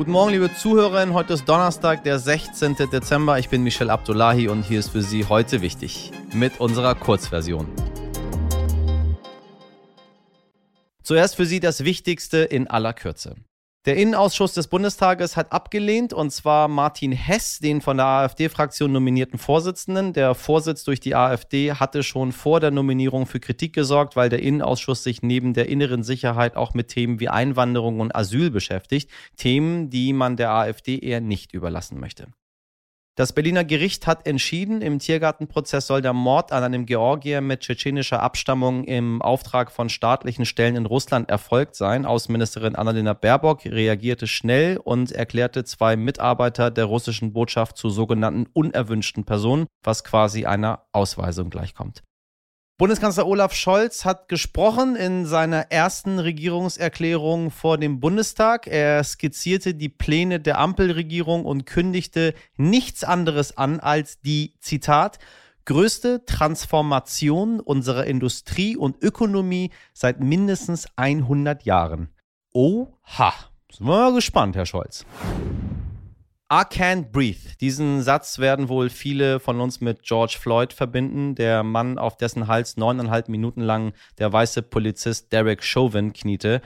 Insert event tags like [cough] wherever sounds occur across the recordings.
Guten Morgen, liebe Zuhörerinnen. Heute ist Donnerstag, der 16. Dezember. Ich bin Michel Abdullahi und hier ist für Sie heute wichtig mit unserer Kurzversion. Zuerst für Sie das Wichtigste in aller Kürze. Der Innenausschuss des Bundestages hat abgelehnt, und zwar Martin Hess, den von der AfD-Fraktion nominierten Vorsitzenden. Der Vorsitz durch die AfD hatte schon vor der Nominierung für Kritik gesorgt, weil der Innenausschuss sich neben der inneren Sicherheit auch mit Themen wie Einwanderung und Asyl beschäftigt. Themen, die man der AfD eher nicht überlassen möchte. Das Berliner Gericht hat entschieden, im Tiergartenprozess soll der Mord an einem Georgier mit tschetschenischer Abstammung im Auftrag von staatlichen Stellen in Russland erfolgt sein. Außenministerin Annalena Baerbock reagierte schnell und erklärte zwei Mitarbeiter der russischen Botschaft zu sogenannten unerwünschten Personen, was quasi einer Ausweisung gleichkommt. Bundeskanzler Olaf Scholz hat gesprochen in seiner ersten Regierungserklärung vor dem Bundestag. Er skizzierte die Pläne der Ampelregierung und kündigte nichts anderes an als die, Zitat, größte Transformation unserer Industrie und Ökonomie seit mindestens 100 Jahren. Oha, sind wir mal gespannt, Herr Scholz. I can't breathe. Diesen Satz werden wohl viele von uns mit George Floyd verbinden, der Mann, auf dessen Hals neuneinhalb Minuten lang der weiße Polizist Derek Chauvin kniete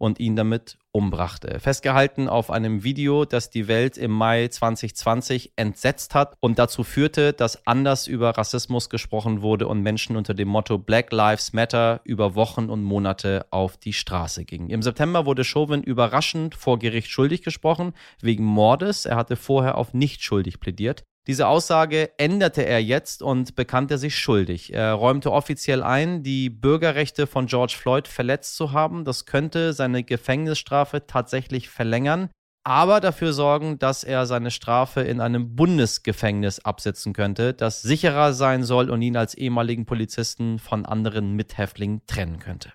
und ihn damit umbrachte. Festgehalten auf einem Video, das die Welt im Mai 2020 entsetzt hat und dazu führte, dass anders über Rassismus gesprochen wurde und Menschen unter dem Motto Black Lives Matter über Wochen und Monate auf die Straße gingen. Im September wurde Chauvin überraschend vor Gericht schuldig gesprochen wegen Mordes. Er hatte vorher auf nicht schuldig plädiert. Diese Aussage änderte er jetzt und bekannte sich schuldig. Er räumte offiziell ein, die Bürgerrechte von George Floyd verletzt zu haben. Das könnte seine Gefängnisstrafe tatsächlich verlängern, aber dafür sorgen, dass er seine Strafe in einem Bundesgefängnis absitzen könnte, das sicherer sein soll und ihn als ehemaligen Polizisten von anderen Mithäftlingen trennen könnte.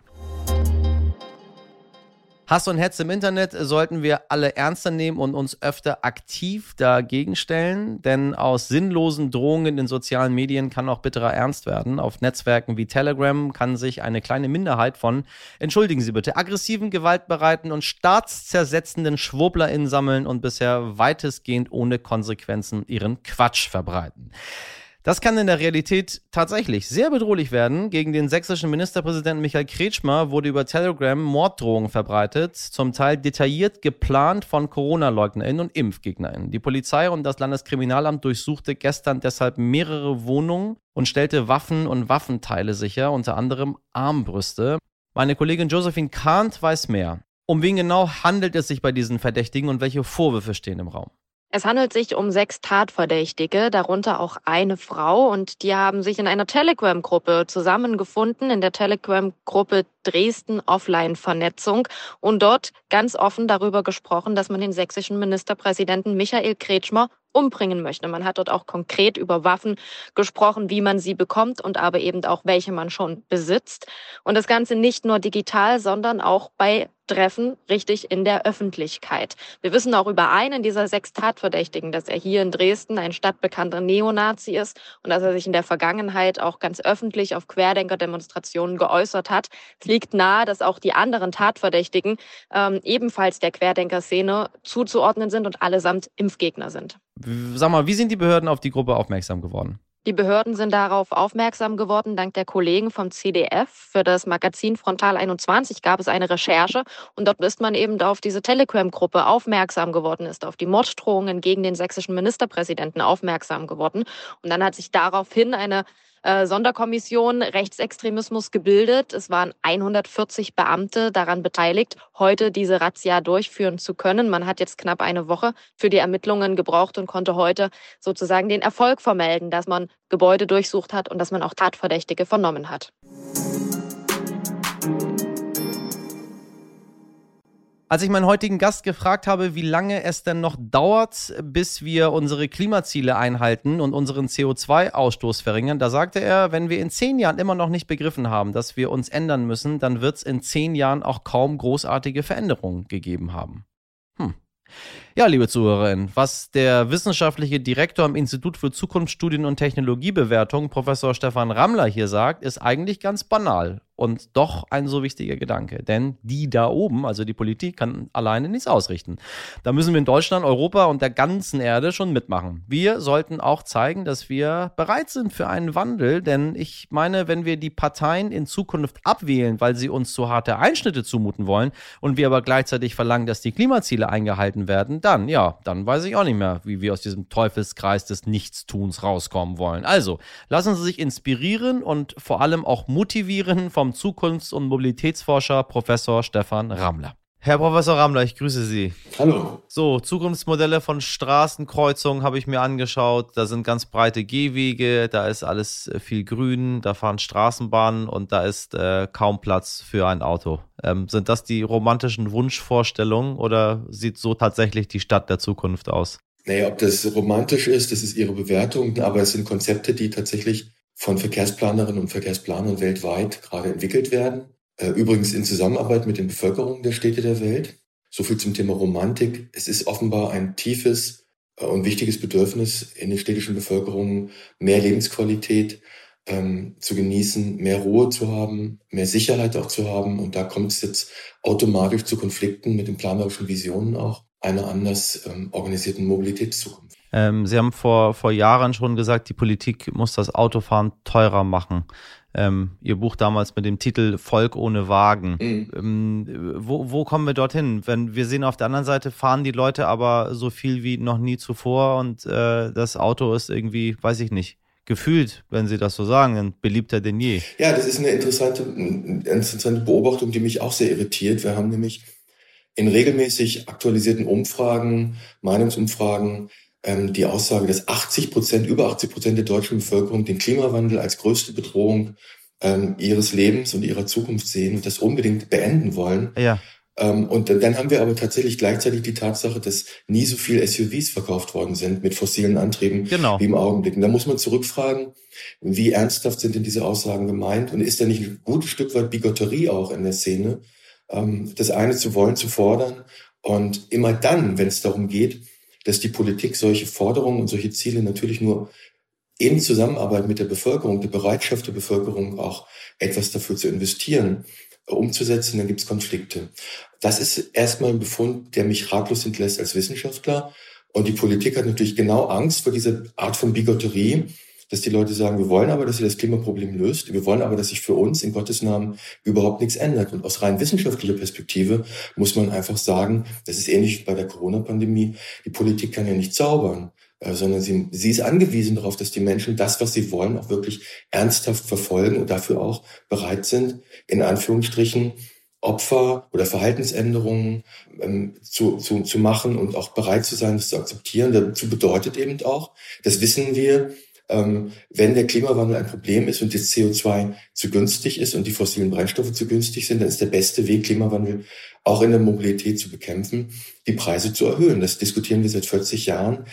Hass und Hetze im Internet sollten wir alle ernster nehmen und uns öfter aktiv dagegen stellen, denn aus sinnlosen Drohungen in sozialen Medien kann auch bitterer Ernst werden. Auf Netzwerken wie Telegram kann sich eine kleine Minderheit von, entschuldigen Sie bitte, aggressiven, gewaltbereiten und staatszersetzenden SchwurblerInnen sammeln und bisher weitestgehend ohne Konsequenzen ihren Quatsch verbreiten. Das kann in der Realität tatsächlich sehr bedrohlich werden. Gegen den sächsischen Ministerpräsidenten Michael Kretschmer wurde über Telegram Morddrohungen verbreitet, zum Teil detailliert geplant von Corona-LeugnerInnen und ImpfgegnerInnen. Die Polizei und das Landeskriminalamt durchsuchte gestern deshalb mehrere Wohnungen und stellte Waffen und Waffenteile sicher, unter anderem Armbrüste. Meine Kollegin Josephine Kahnt weiß mehr. Um wen genau handelt es sich bei diesen Verdächtigen und welche Vorwürfe stehen im Raum? Es handelt sich um sechs Tatverdächtige, darunter auch eine Frau, und die haben sich in einer Telegram-Gruppe zusammengefunden, in der Telegram-Gruppe Dresden Offline-Vernetzung und dort ganz offen darüber gesprochen, dass man den sächsischen Ministerpräsidenten Michael Kretschmer umbringen möchte. Man hat dort auch konkret über Waffen gesprochen, wie man sie bekommt und aber eben auch welche man schon besitzt. Und das Ganze nicht nur digital, sondern auch bei Treffen richtig in der Öffentlichkeit. Wir wissen auch über einen dieser sechs Tatverdächtigen, dass er hier in Dresden ein stadtbekannter Neonazi ist und dass er sich in der Vergangenheit auch ganz öffentlich auf Querdenker-Demonstrationen geäußert hat. Es liegt nahe, dass auch die anderen Tatverdächtigen ähm, ebenfalls der Querdenker-Szene zuzuordnen sind und allesamt Impfgegner sind. Sag mal, wie sind die Behörden auf die Gruppe aufmerksam geworden? Die Behörden sind darauf aufmerksam geworden, dank der Kollegen vom CDF. Für das Magazin Frontal 21 gab es eine Recherche und dort ist man eben auf diese Telegram-Gruppe aufmerksam geworden, ist auf die Morddrohungen gegen den sächsischen Ministerpräsidenten aufmerksam geworden. Und dann hat sich daraufhin eine äh, Sonderkommission Rechtsextremismus gebildet. Es waren 140 Beamte daran beteiligt, heute diese Razzia durchführen zu können. Man hat jetzt knapp eine Woche für die Ermittlungen gebraucht und konnte heute sozusagen den Erfolg vermelden, dass man Gebäude durchsucht hat und dass man auch Tatverdächtige vernommen hat. Als ich meinen heutigen Gast gefragt habe, wie lange es denn noch dauert, bis wir unsere Klimaziele einhalten und unseren CO2-Ausstoß verringern, da sagte er, wenn wir in zehn Jahren immer noch nicht begriffen haben, dass wir uns ändern müssen, dann wird es in zehn Jahren auch kaum großartige Veränderungen gegeben haben. Hm. Ja, liebe Zuhörerinnen, was der wissenschaftliche Direktor am Institut für Zukunftsstudien und Technologiebewertung, Professor Stefan Rammler, hier sagt, ist eigentlich ganz banal. Und doch ein so wichtiger Gedanke. Denn die da oben, also die Politik, kann alleine nichts ausrichten. Da müssen wir in Deutschland, Europa und der ganzen Erde schon mitmachen. Wir sollten auch zeigen, dass wir bereit sind für einen Wandel. Denn ich meine, wenn wir die Parteien in Zukunft abwählen, weil sie uns zu harte Einschnitte zumuten wollen und wir aber gleichzeitig verlangen, dass die Klimaziele eingehalten werden, dann, ja, dann weiß ich auch nicht mehr, wie wir aus diesem Teufelskreis des Nichtstuns rauskommen wollen. Also, lassen Sie sich inspirieren und vor allem auch motivieren vom vom Zukunfts- und Mobilitätsforscher Professor Stefan Rammler. Herr Professor Rammler, ich grüße Sie. Hallo. So, Zukunftsmodelle von Straßenkreuzungen habe ich mir angeschaut. Da sind ganz breite Gehwege, da ist alles äh, viel grün, da fahren Straßenbahnen und da ist äh, kaum Platz für ein Auto. Ähm, sind das die romantischen Wunschvorstellungen oder sieht so tatsächlich die Stadt der Zukunft aus? Naja, ob das romantisch ist, das ist Ihre Bewertung, aber es sind Konzepte, die tatsächlich von Verkehrsplanerinnen und Verkehrsplanern weltweit gerade entwickelt werden. Äh, übrigens in Zusammenarbeit mit den Bevölkerungen der Städte der Welt. So viel zum Thema Romantik. Es ist offenbar ein tiefes äh, und wichtiges Bedürfnis in den städtischen Bevölkerungen, mehr Lebensqualität ähm, zu genießen, mehr Ruhe zu haben, mehr Sicherheit auch zu haben. Und da kommt es jetzt automatisch zu Konflikten mit den planerischen Visionen auch einer anders ähm, organisierten Mobilitätszukunft. Ähm, Sie haben vor, vor Jahren schon gesagt, die Politik muss das Autofahren teurer machen. Ähm, Ihr Buch damals mit dem Titel Volk ohne Wagen. Mhm. Ähm, wo, wo kommen wir dorthin? Wenn wir sehen auf der anderen Seite fahren die Leute aber so viel wie noch nie zuvor und äh, das Auto ist irgendwie, weiß ich nicht, gefühlt, wenn Sie das so sagen, beliebter denn je. Ja, das ist eine interessante, eine interessante Beobachtung, die mich auch sehr irritiert. Wir haben nämlich in regelmäßig aktualisierten Umfragen, Meinungsumfragen, ähm, die Aussage, dass 80 Prozent, über 80 Prozent der deutschen Bevölkerung den Klimawandel als größte Bedrohung ähm, ihres Lebens und ihrer Zukunft sehen und das unbedingt beenden wollen. Ja. Ähm, und dann haben wir aber tatsächlich gleichzeitig die Tatsache, dass nie so viel SUVs verkauft worden sind mit fossilen Antrieben genau. wie im Augenblick. Und da muss man zurückfragen, wie ernsthaft sind denn diese Aussagen gemeint und ist da nicht ein gutes Stück weit Bigotterie auch in der Szene? Ähm, das eine zu wollen, zu fordern. Und immer dann, wenn es darum geht, dass die Politik solche Forderungen und solche Ziele natürlich nur in Zusammenarbeit mit der Bevölkerung, der Bereitschaft der Bevölkerung auch etwas dafür zu investieren, umzusetzen, dann gibt es Konflikte. Das ist erstmal ein Befund, der mich ratlos hinterlässt als Wissenschaftler. Und die Politik hat natürlich genau Angst vor dieser Art von Bigotterie, dass die Leute sagen, wir wollen aber, dass ihr das Klimaproblem löst. Wir wollen aber, dass sich für uns in Gottes Namen überhaupt nichts ändert. Und aus rein wissenschaftlicher Perspektive muss man einfach sagen, das ist ähnlich bei der Corona-Pandemie. Die Politik kann ja nicht zaubern, äh, sondern sie, sie ist angewiesen darauf, dass die Menschen das, was sie wollen, auch wirklich ernsthaft verfolgen und dafür auch bereit sind, in Anführungsstrichen Opfer oder Verhaltensänderungen ähm, zu, zu, zu machen und auch bereit zu sein, das zu akzeptieren. Dazu bedeutet eben auch, das wissen wir, ähm, wenn der Klimawandel ein Problem ist und das CO2 zu günstig ist und die fossilen Brennstoffe zu günstig sind, dann ist der beste Weg, Klimawandel auch in der Mobilität zu bekämpfen, die Preise zu erhöhen. Das diskutieren wir seit 40 Jahren,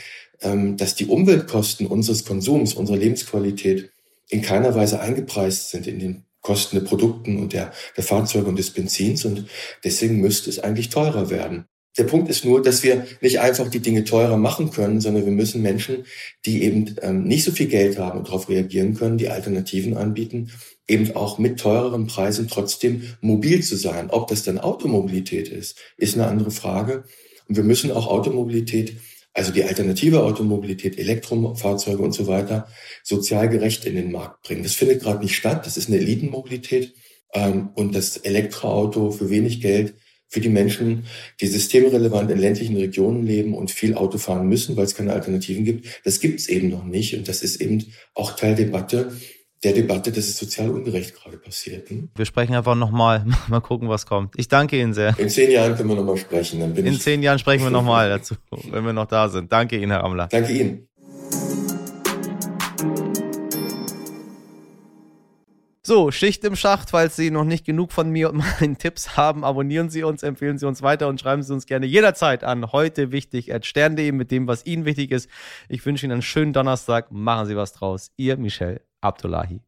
ähm, dass die Umweltkosten unseres Konsums, unserer Lebensqualität in keiner Weise eingepreist sind in den Kosten der Produkten und der, der Fahrzeuge und des Benzins und deswegen müsste es eigentlich teurer werden. Der Punkt ist nur, dass wir nicht einfach die Dinge teurer machen können, sondern wir müssen Menschen, die eben ähm, nicht so viel Geld haben und darauf reagieren können, die Alternativen anbieten, eben auch mit teureren Preisen trotzdem mobil zu sein. Ob das dann Automobilität ist, ist eine andere Frage. Und wir müssen auch Automobilität, also die alternative Automobilität, Elektrofahrzeuge und so weiter, sozial gerecht in den Markt bringen. Das findet gerade nicht statt. Das ist eine Elitenmobilität. Ähm, und das Elektroauto für wenig Geld für die Menschen, die systemrelevant in ländlichen Regionen leben und viel Auto fahren müssen, weil es keine Alternativen gibt. Das gibt es eben noch nicht. Und das ist eben auch Teil Debatte der Debatte, dass es sozial ungerecht gerade passiert. Hm? Wir sprechen einfach nochmal, [laughs] mal gucken, was kommt. Ich danke Ihnen sehr. In zehn Jahren können wir nochmal sprechen. Dann bin In ich zehn Jahren sprechen wir [laughs] nochmal dazu, wenn wir noch da sind. Danke Ihnen, Herr Amler. Danke Ihnen. So, Schicht im Schacht, falls Sie noch nicht genug von mir und [laughs] meinen Tipps haben, abonnieren Sie uns, empfehlen Sie uns weiter und schreiben Sie uns gerne jederzeit an heute wichtig stern.de mit dem, was Ihnen wichtig ist. Ich wünsche Ihnen einen schönen Donnerstag. Machen Sie was draus. Ihr Michel Abdullahi.